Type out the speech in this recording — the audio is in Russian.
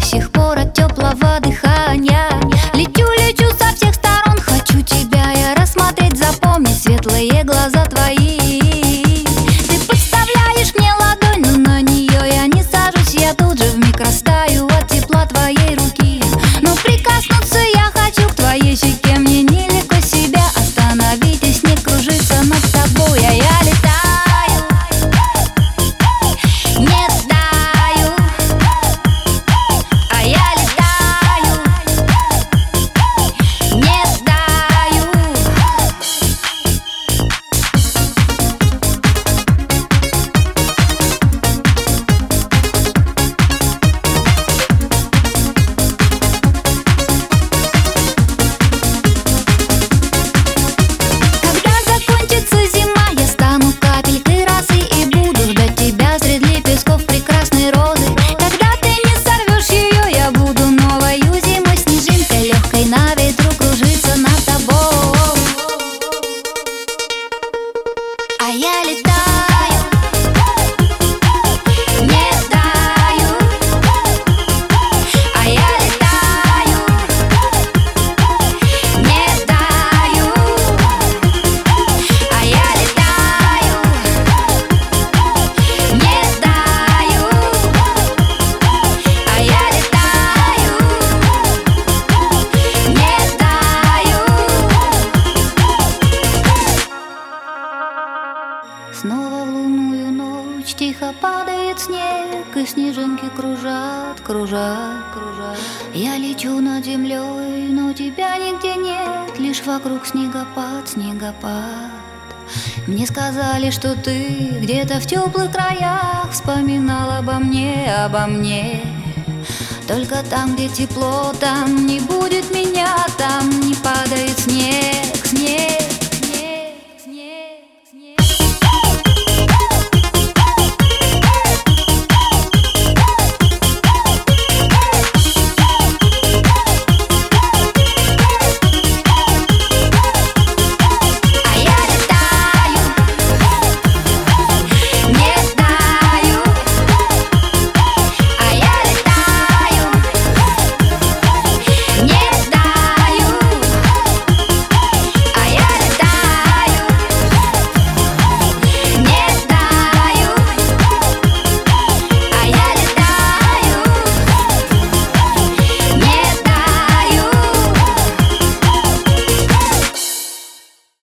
до сих пор от теплого дыхания. Лечу, лечу со всех сторон, хочу тебя я рассмотреть, запомнить светлые глаза. Снова в лунную ночь тихо падает снег, И снежинки кружат, кружат, кружат. Я лечу над землей, но тебя нигде нет, Лишь вокруг снегопад, снегопад. Мне сказали, что ты где-то в теплых краях Вспоминал обо мне, обо мне. Только там, где тепло, там не будет меня, там не понятно.